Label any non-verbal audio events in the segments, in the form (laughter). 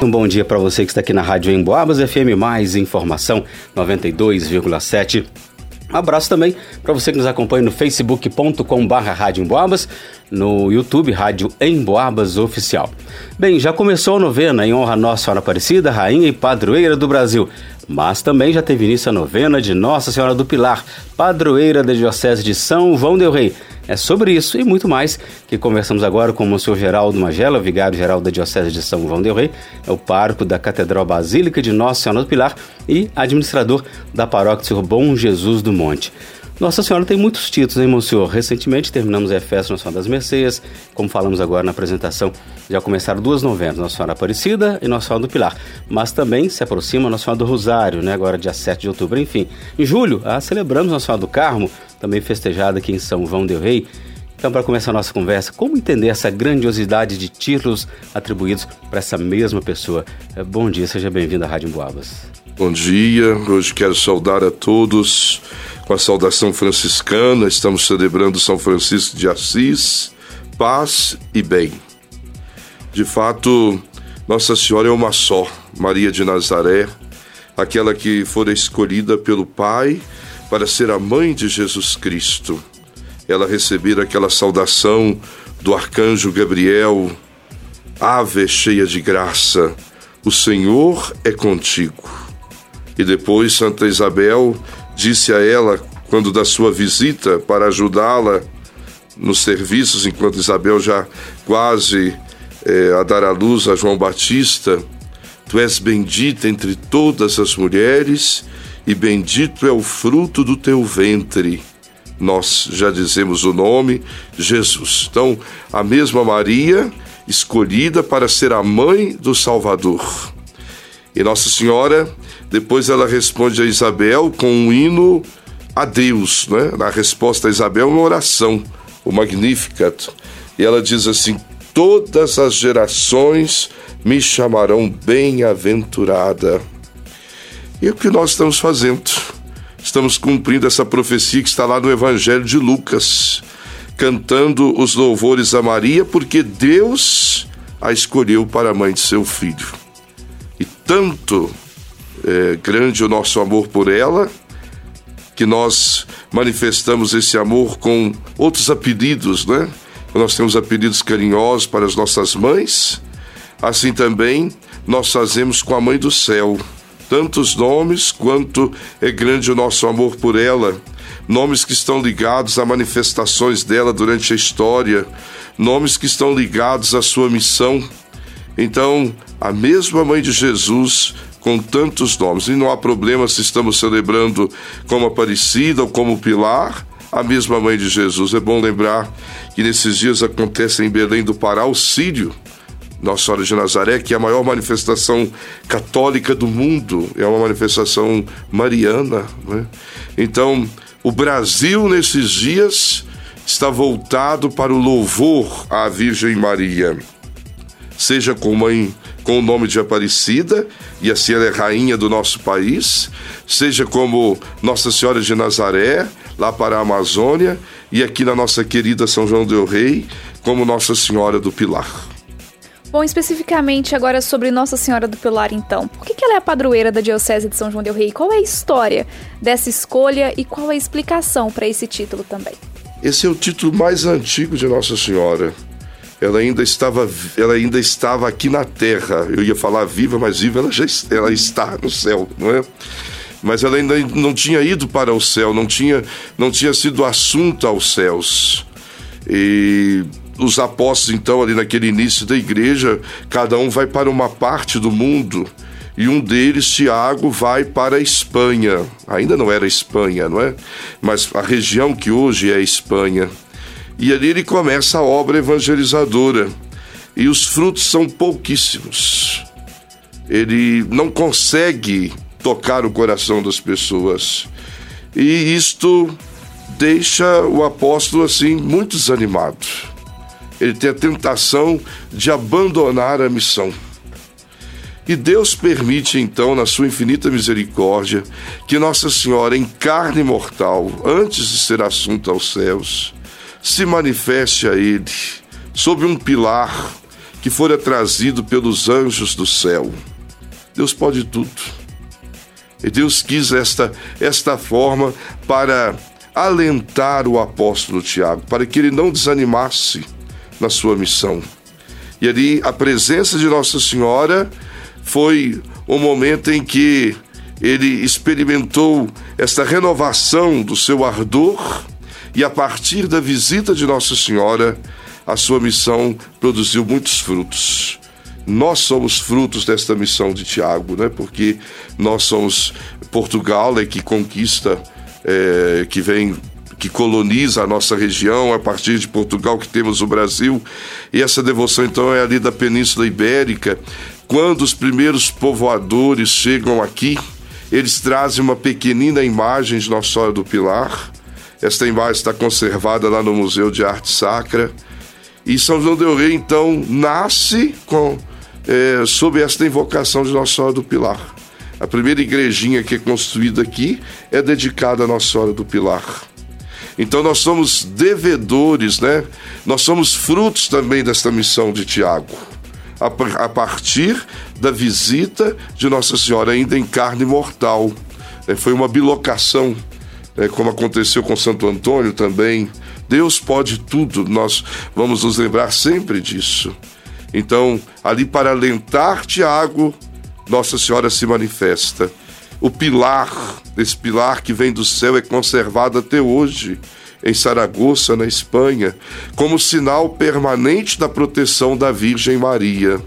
Um bom dia para você que está aqui na Rádio Emboabas FM Mais Informação 92,7. Um abraço também para você que nos acompanha no facebook.com/barra Rádio Emboabas, no YouTube Rádio Emboabas Oficial. Bem, já começou a novena em honra a Nossa Senhora Aparecida, Rainha e Padroeira do Brasil. Mas também já teve início a novena de Nossa Senhora do Pilar, padroeira da Diocese de São João del Rei. É sobre isso e muito mais que conversamos agora com o Monsenhor Geraldo Magela, vigário-geral da Diocese de São João del Rei, é o pároco da Catedral Basílica de Nossa Senhora do Pilar e administrador da paróquia Senhor Bom Jesus do Monte. Nossa Senhora tem muitos títulos, hein, Monsenhor? Recentemente terminamos a festa Nossa Senhora das Mercês, como falamos agora na apresentação, já começaram duas novenas, Nossa Senhora Aparecida e Nossa Senhora do Pilar. Mas também se aproxima Nossa Senhora do Rosário, né? Agora dia 7 de outubro, enfim. Em julho, ah, celebramos Nossa Senhora do Carmo, também festejada aqui em São João del Rei. Então, para começar a nossa conversa, como entender essa grandiosidade de títulos atribuídos para essa mesma pessoa? Eh, bom dia, seja bem-vindo à Rádio Emboabas. Bom dia, hoje quero saudar a todos com a saudação franciscana. Estamos celebrando São Francisco de Assis, paz e bem. De fato, Nossa Senhora é uma só, Maria de Nazaré, aquela que fora escolhida pelo Pai para ser a mãe de Jesus Cristo. Ela receber aquela saudação do arcanjo Gabriel: Ave cheia de graça, o Senhor é contigo. E depois Santa Isabel disse a ela, quando da sua visita para ajudá-la nos serviços, enquanto Isabel já quase é, a dar à luz a João Batista: Tu és bendita entre todas as mulheres, e bendito é o fruto do teu ventre. Nós já dizemos o nome, Jesus. Então, a mesma Maria, escolhida para ser a mãe do Salvador. E Nossa Senhora depois ela responde a Isabel com um hino a Deus, né? Na resposta a Isabel, uma oração, o Magnificat. E ela diz assim: Todas as gerações me chamarão bem-aventurada. E o que nós estamos fazendo? Estamos cumprindo essa profecia que está lá no Evangelho de Lucas, cantando os louvores a Maria, porque Deus a escolheu para a mãe de seu filho. E tanto é, grande o nosso amor por ela, que nós manifestamos esse amor com outros apelidos, né? Nós temos apelidos carinhosos para as nossas mães, assim também nós fazemos com a Mãe do Céu. Tantos nomes quanto é grande o nosso amor por ela, nomes que estão ligados a manifestações dela durante a história, nomes que estão ligados à sua missão. Então, a mesma Mãe de Jesus com tantos nomes. E não há problema se estamos celebrando como Aparecida ou como Pilar, a mesma mãe de Jesus. É bom lembrar que nesses dias acontece em Belém do Pará o Sírio, Nossa Senhora de Nazaré, que é a maior manifestação católica do mundo, é uma manifestação mariana. Né? Então, o Brasil nesses dias está voltado para o louvor à Virgem Maria, seja com mãe com o nome de Aparecida, e assim ela é rainha do nosso país, seja como Nossa Senhora de Nazaré, lá para a Amazônia, e aqui na nossa querida São João del Rei, como Nossa Senhora do Pilar. Bom, especificamente agora sobre Nossa Senhora do Pilar, então. Por que ela é a padroeira da Diocese de São João del Rei? Qual é a história dessa escolha e qual é a explicação para esse título também? Esse é o título mais antigo de Nossa Senhora ela ainda estava, ela ainda estava aqui na Terra. Eu ia falar viva, mas viva ela já ela está no céu, não é? Mas ela ainda não tinha ido para o céu, não tinha, não tinha sido assunto aos céus. E os apóstolos, então, ali naquele início da igreja, cada um vai para uma parte do mundo. E um deles, Tiago, vai para a Espanha. Ainda não era Espanha, não é? Mas a região que hoje é Espanha. E ali ele começa a obra evangelizadora. E os frutos são pouquíssimos. Ele não consegue tocar o coração das pessoas. E isto deixa o apóstolo assim muito desanimado. Ele tem a tentação de abandonar a missão. E Deus permite então, na sua infinita misericórdia, que Nossa Senhora, em carne mortal, antes de ser assunto aos céus, se manifeste a ele sob um pilar que fora trazido pelos anjos do céu. Deus pode tudo. E Deus quis esta, esta forma para alentar o apóstolo Tiago, para que ele não desanimasse na sua missão. E ali a presença de Nossa Senhora foi o momento em que ele experimentou esta renovação do seu ardor e a partir da visita de Nossa Senhora, a sua missão produziu muitos frutos. Nós somos frutos desta missão de Tiago, né? Porque nós somos Portugal é que conquista, é, que vem que coloniza a nossa região, a partir de Portugal que temos o Brasil, e essa devoção então é ali da Península Ibérica. Quando os primeiros povoadores chegam aqui, eles trazem uma pequenina imagem de Nossa Senhora do Pilar. Esta imagem está conservada lá no Museu de Arte Sacra. E São João del Rei, então, nasce com, é, sob esta invocação de Nossa Senhora do Pilar. A primeira igrejinha que é construída aqui é dedicada a Nossa Senhora do Pilar. Então nós somos devedores, né? Nós somos frutos também desta missão de Tiago. A, partir da visita de Nossa Senhora, ainda em carne mortal. É, foi uma bilocação, é, como aconteceu com Santo Antônio também. Deus pode tudo, nós vamos nos lembrar sempre disso. Então, ali para alentar Tiago, Nossa Senhora se manifesta o pilar, esse pilar que vem do céu, é conservado até hoje em Saragoça, na Espanha, como sinal permanente da proteção da Virgem Maria.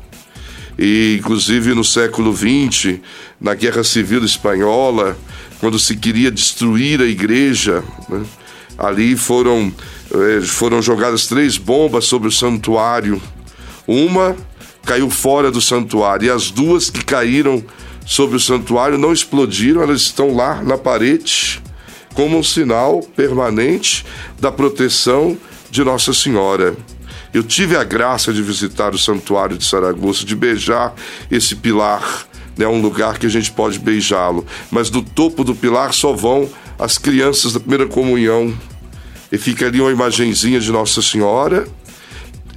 E, inclusive, no século XX, na Guerra Civil Espanhola, quando se queria destruir a igreja, né, ali foram, eh, foram jogadas três bombas sobre o santuário. Uma caiu fora do santuário e as duas que caíram sobre o santuário não explodiram, elas estão lá na parede, como um sinal permanente da proteção de Nossa Senhora. Eu tive a graça de visitar o santuário de Saragoça, de beijar esse pilar, né, um lugar que a gente pode beijá-lo, mas do topo do pilar só vão as crianças da primeira comunhão. E fica ali uma imagenzinha de Nossa Senhora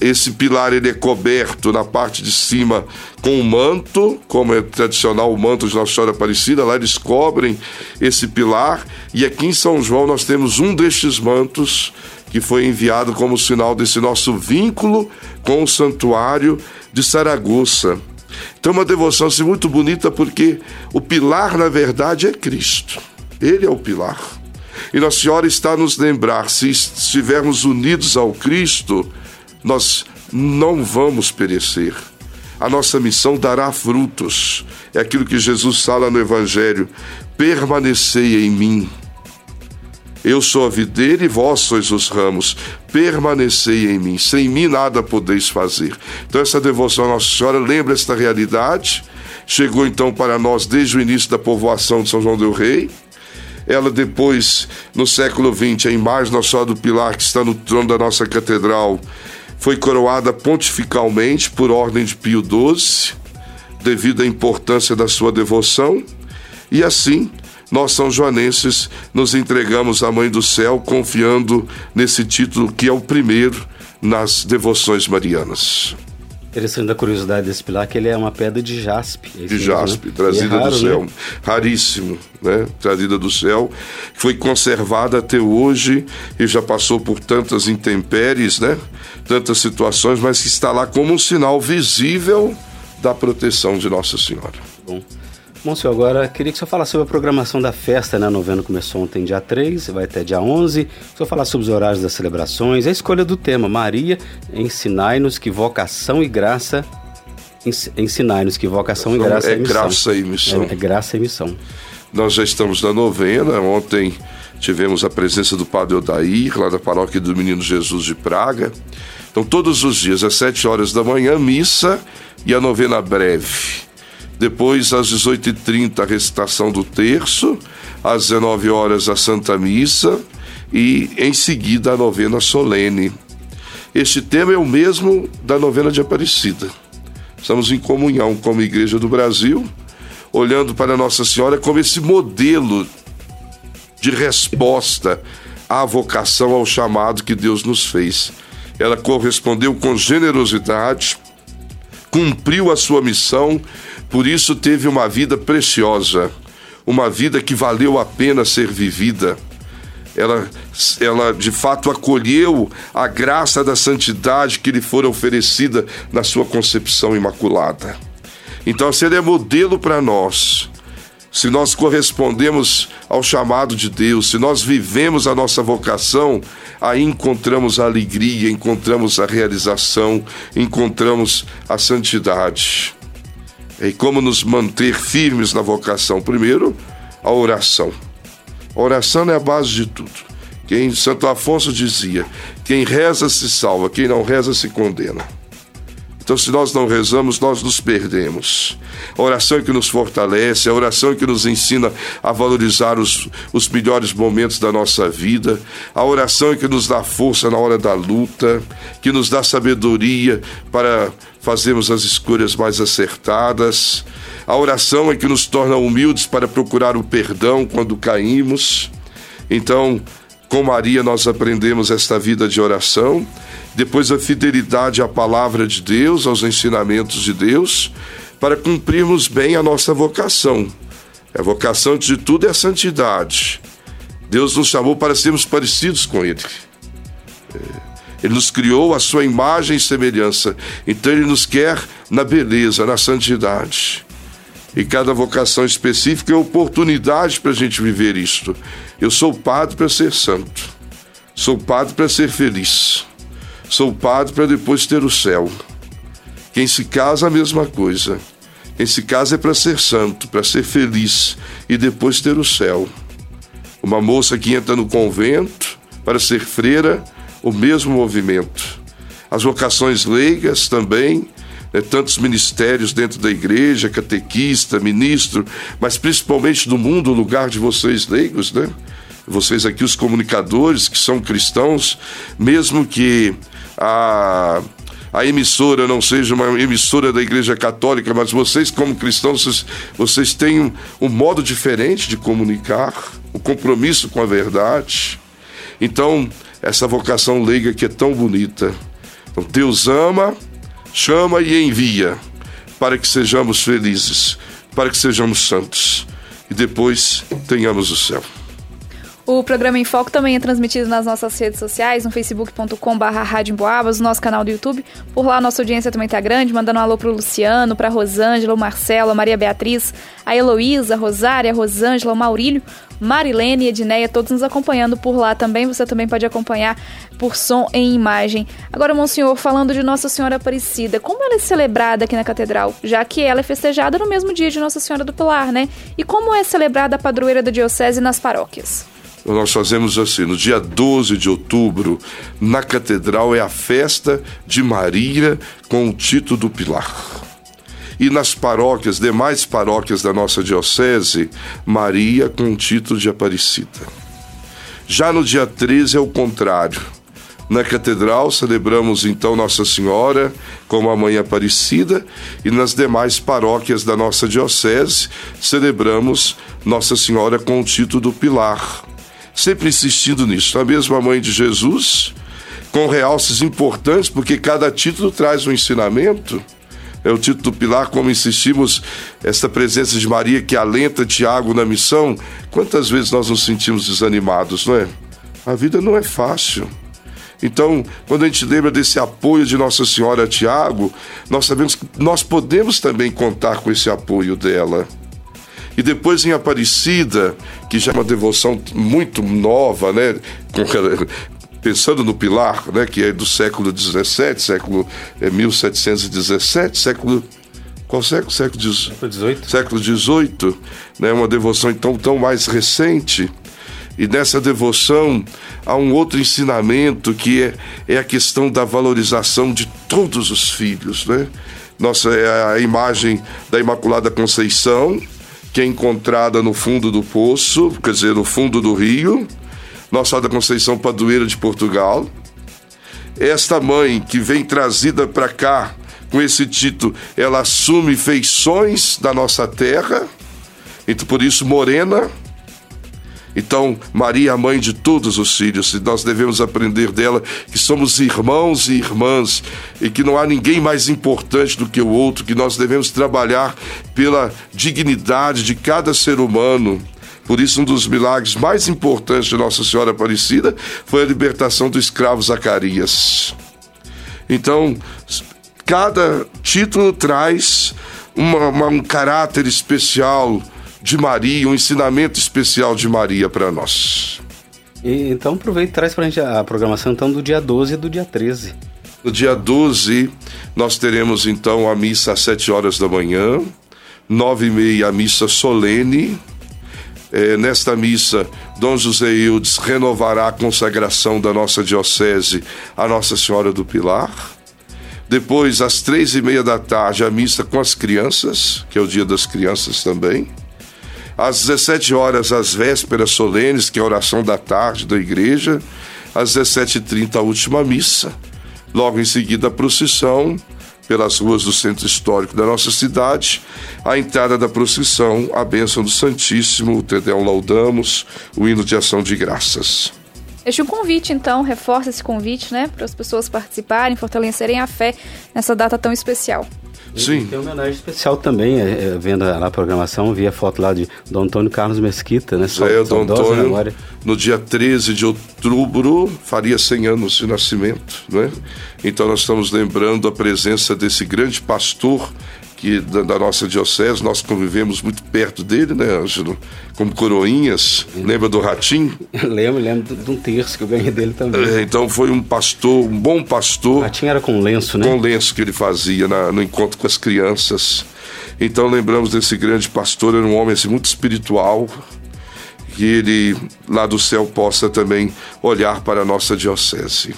esse pilar ele é coberto na parte de cima com um manto, como é tradicional o manto de Nossa Senhora Aparecida. Lá eles cobrem esse pilar. E aqui em São João nós temos um destes mantos que foi enviado como sinal desse nosso vínculo com o santuário de Saragoça. Então, uma devoção assim, muito bonita porque o pilar, na verdade, é Cristo. Ele é o pilar. E Nossa Senhora está a nos lembrar: se estivermos unidos ao Cristo, nós não vamos perecer. A nossa missão dará frutos. É aquilo que Jesus fala no Evangelho: permanecei em mim. Eu sou a videira e vós sois os ramos. Permanecei em mim. Sem mim nada podeis fazer. Então, essa devoção à Nossa Senhora lembra esta realidade. Chegou então para nós desde o início da povoação de São João Del Rei. Ela depois, no século XX, a imagem Nossa Senhora do Pilar, que está no trono da nossa catedral, foi coroada pontificalmente por ordem de Pio XII, devido à importância da sua devoção, e assim nós, são joanenses, nos entregamos à Mãe do Céu, confiando nesse título que é o primeiro nas devoções marianas. Interessante a curiosidade desse pilar que ele é uma pedra de jaspe. É de jaspe, né? trazida é raro, do céu. Né? Raríssimo, né? Trazida do céu. Foi conservada até hoje e já passou por tantas intempéries, né? Tantas situações, mas que está lá como um sinal visível da proteção de Nossa Senhora. Bom. Bom, senhor, agora queria que o senhor falasse sobre a programação da festa, né? A novena começou ontem, dia 3, vai até dia 11. O senhor falar sobre os horários das celebrações, a escolha do tema, Maria, ensinai-nos que vocação e graça ensinai-nos que vocação e graça é, é graça e missão. É, é, graça e missão. Nós já estamos na novena. Ontem tivemos a presença do Padre Odair, lá da paróquia do Menino Jesus de Praga. Então, todos os dias, às 7 horas da manhã, missa e a novena breve. Depois, às 18h30, a recitação do terço. Às 19 horas a Santa Missa. E, em seguida, a novena solene. Este tema é o mesmo da novena de Aparecida. Estamos em comunhão como Igreja do Brasil, olhando para Nossa Senhora como esse modelo de resposta à vocação, ao chamado que Deus nos fez. Ela correspondeu com generosidade cumpriu a sua missão, por isso teve uma vida preciosa, uma vida que valeu a pena ser vivida. Ela, ela de fato acolheu a graça da santidade que lhe fora oferecida na sua concepção imaculada. Então, se ele é modelo para nós, se nós correspondemos ao chamado de Deus, se nós vivemos a nossa vocação, aí encontramos a alegria, encontramos a realização, encontramos a santidade. E como nos manter firmes na vocação? Primeiro, a oração. A oração é a base de tudo. Quem Santo Afonso dizia: quem reza se salva, quem não reza se condena. Então, se nós não rezamos, nós nos perdemos. A oração é que nos fortalece, a oração é que nos ensina a valorizar os, os melhores momentos da nossa vida, a oração é que nos dá força na hora da luta, que nos dá sabedoria para fazermos as escolhas mais acertadas. A oração é que nos torna humildes para procurar o perdão quando caímos. Então, com Maria, nós aprendemos esta vida de oração depois a fidelidade à palavra de Deus, aos ensinamentos de Deus, para cumprirmos bem a nossa vocação. A vocação de tudo é a santidade. Deus nos chamou para sermos parecidos com Ele. É, ele nos criou a sua imagem e semelhança. Então Ele nos quer na beleza, na santidade. E cada vocação específica é oportunidade para a gente viver isto. Eu sou padre para ser santo. Sou padre para ser feliz. Sou padre para depois ter o céu. Quem se casa, a mesma coisa. Quem se casa é para ser santo, para ser feliz e depois ter o céu. Uma moça que entra no convento para ser freira, o mesmo movimento. As vocações leigas também, né, tantos ministérios dentro da igreja, catequista, ministro, mas principalmente no mundo, o lugar de vocês leigos, né? Vocês aqui, os comunicadores que são cristãos, mesmo que a a emissora não seja uma emissora da Igreja Católica, mas vocês, como cristãos, vocês, vocês têm um, um, modo diferente de comunicar, o um compromisso com a verdade. Então, essa vocação leiga que é tão bonita. Então, Deus ama, chama e envia para que sejamos felizes, para que sejamos santos e depois tenhamos o céu. O programa Em Foco também é transmitido nas nossas redes sociais, no facebook.com.br no nosso canal do YouTube. Por lá, nossa audiência também está grande, mandando um alô pro Luciano, pra Rosângela, o Marcelo, a Maria Beatriz, a Heloísa, a Rosária, a Rosângela, o Maurílio, Marilene e Edneia, todos nos acompanhando por lá também. Você também pode acompanhar por som e imagem. Agora, Monsenhor, falando de Nossa Senhora Aparecida, como ela é celebrada aqui na Catedral? Já que ela é festejada no mesmo dia de Nossa Senhora do Pilar, né? E como é celebrada a padroeira da Diocese nas paróquias? Nós fazemos assim: no dia 12 de outubro, na catedral, é a festa de Maria com o título do Pilar. E nas paróquias, demais paróquias da nossa diocese, Maria com o título de Aparecida. Já no dia 13 é o contrário. Na catedral celebramos então Nossa Senhora como a Mãe Aparecida e nas demais paróquias da nossa diocese celebramos Nossa Senhora com o título do Pilar sempre insistindo nisso. A mesma mãe de Jesus, com realces importantes, porque cada título traz um ensinamento. É o título do Pilar, como insistimos, essa presença de Maria que alenta Tiago na missão. Quantas vezes nós nos sentimos desanimados, não é? A vida não é fácil. Então, quando a gente lembra desse apoio de Nossa Senhora a Tiago, nós sabemos que nós podemos também contar com esse apoio dela. E depois em Aparecida, que já é uma devoção muito nova, né? pensando no Pilar, né, que é do século XVII, século é, 1717, século qual século? Século XVIII. Século XVIII, né, uma devoção então tão mais recente. E nessa devoção há um outro ensinamento que é, é a questão da valorização de todos os filhos, né? Nossa, é a imagem da Imaculada Conceição, que é encontrada no fundo do poço, quer dizer, no fundo do rio, Nossa da Conceição Padroeira de Portugal. Esta mãe que vem trazida para cá com esse título, ela assume feições da nossa terra, então por isso morena, Então, Maria é a mãe de todos os filhos, e nós devemos aprender dela que somos irmãos e irmãs, e que não há ninguém mais importante do que o outro, que nós devemos trabalhar pela dignidade de cada ser humano. Por isso, um dos milagres mais importantes de Nossa Senhora Aparecida foi a libertação do escravo Zacarias. Então, cada título traz uma, uma, um caráter especial de Maria, um ensinamento especial de Maria para nós. E, então aproveita e traz para a gente a programação então, do dia 12 e do dia 13. No dia 12, nós teremos então a missa às 7 horas da manhã, 9 e meia a missa solene. É, nesta missa, Dom José Eudes renovará a consagração da nossa diocese à Nossa Senhora do Pilar. Depois, às três e meia da tarde, a missa com as crianças, que é o dia das crianças também. Às 17 horas, as vésperas solenes, que é a oração da tarde da igreja. Às 17h30, a última missa. Logo em seguida, a procissão pelas ruas do centro histórico da nossa cidade. A entrada da procissão, a bênção do Santíssimo, o Tedeum Laudamos, o hino de ação de graças. Deixa um convite, então, reforça esse convite, né, para as pessoas participarem, fortalecerem a fé nessa data tão especial. Sim. Tem uma homenagem especial também, é, é, vendo a, a, programação, vi a foto lá de Dom Antônio Carlos Mesquita, né? Só, é, Dom Antônio, no dia 13 de outubro, faria 100 anos de nascimento, né? Então nós estamos lembrando a presença desse grande pastor que da, da, nossa diocese, nós convivemos muito perto dele, né, Ângelo? Como coroinhas. Lembra do Ratinho? (laughs) lembro, lembro de um terço que eu ganhei dele também. É, então foi um pastor, um bom pastor. O Ratinho era com lenço, né? Com lenço que ele fazia na, no encontro com as crianças. Então lembramos desse grande pastor, era um homem assim, muito espiritual, que ele lá do céu possa também olhar para a nossa diocese.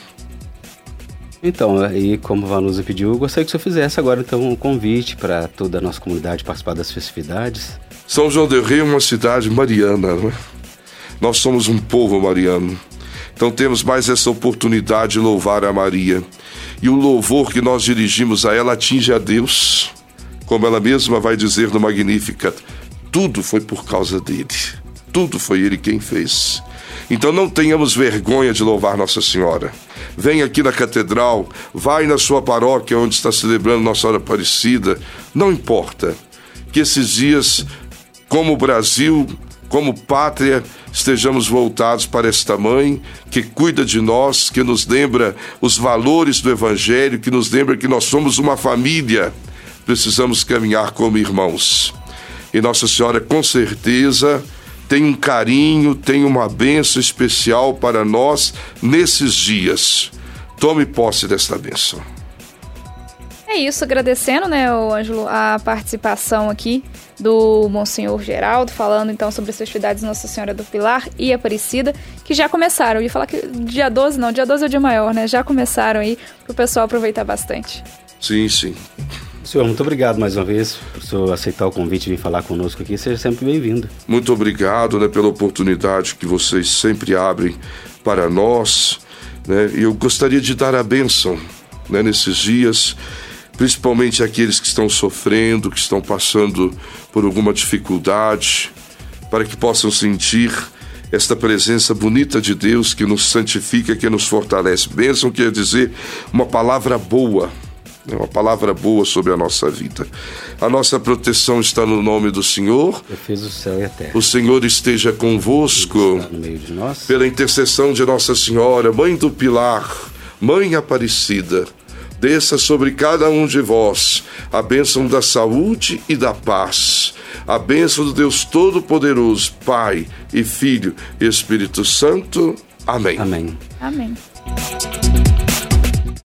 Então, aí como a Vanusa pediu, gostaria que o senhor fizesse agora então um convite para toda a nossa comunidade participar das festividades. São João del Rei é uma cidade mariana, né? Nós somos um povo mariano. Então temos mais essa oportunidade de louvar a Maria. E o louvor que nós dirigimos a ela atinge a Deus. Como ela mesma vai dizer no Magnífica, tudo foi por causa dele. Tudo foi ele quem fez. Então não tenhamos vergonha de louvar Nossa Senhora. Vem aqui na catedral, vai na sua paróquia onde está celebrando Nossa Senhora Aparecida. Não importa que esses dias, como Brasil, como pátria, estejamos voltados para esta mãe que cuida de nós, que nos lembra os valores do Evangelho, que nos lembra que nós somos uma família. Precisamos caminhar como irmãos. E Nossa Senhora, com certeza, tem um carinho, tem uma benção especial para nós nesses dias. Tome posse desta benção. É isso, agradecendo, né, o Ângelo, a participação aqui do Monsenhor Geraldo, falando então sobre as festividades Nossa Senhora do Pilar e Aparecida, que já começaram. Eu ia falar que dia 12 não, dia 12 é o dia maior, né? Já começaram aí para o pessoal aproveitar bastante. Sim, sim. Senhor, muito obrigado mais uma vez por senhor aceitar o convite e vir falar conosco aqui. Seja sempre bem-vindo. Muito obrigado né, pela oportunidade que vocês sempre abrem para nós. Né? Eu gostaria de dar a bênção né, nesses dias, principalmente aqueles que estão sofrendo, que estão passando por alguma dificuldade, para que possam sentir esta presença bonita de Deus que nos santifica, que nos fortalece. Bênção quer dizer uma palavra boa é uma palavra boa sobre a nossa vida. A nossa proteção está no nome do Senhor. Eu fiz o céu e a terra. O Senhor esteja convosco. Está no meio de nós. Pela intercessão de Nossa Senhora, Mãe do Pilar, Mãe Aparecida, desça sobre cada um de vós a bênção da saúde e da paz. A bênção do Deus Todo-Poderoso, Pai e Filho e Espírito Santo. Amém. Amém. Amém.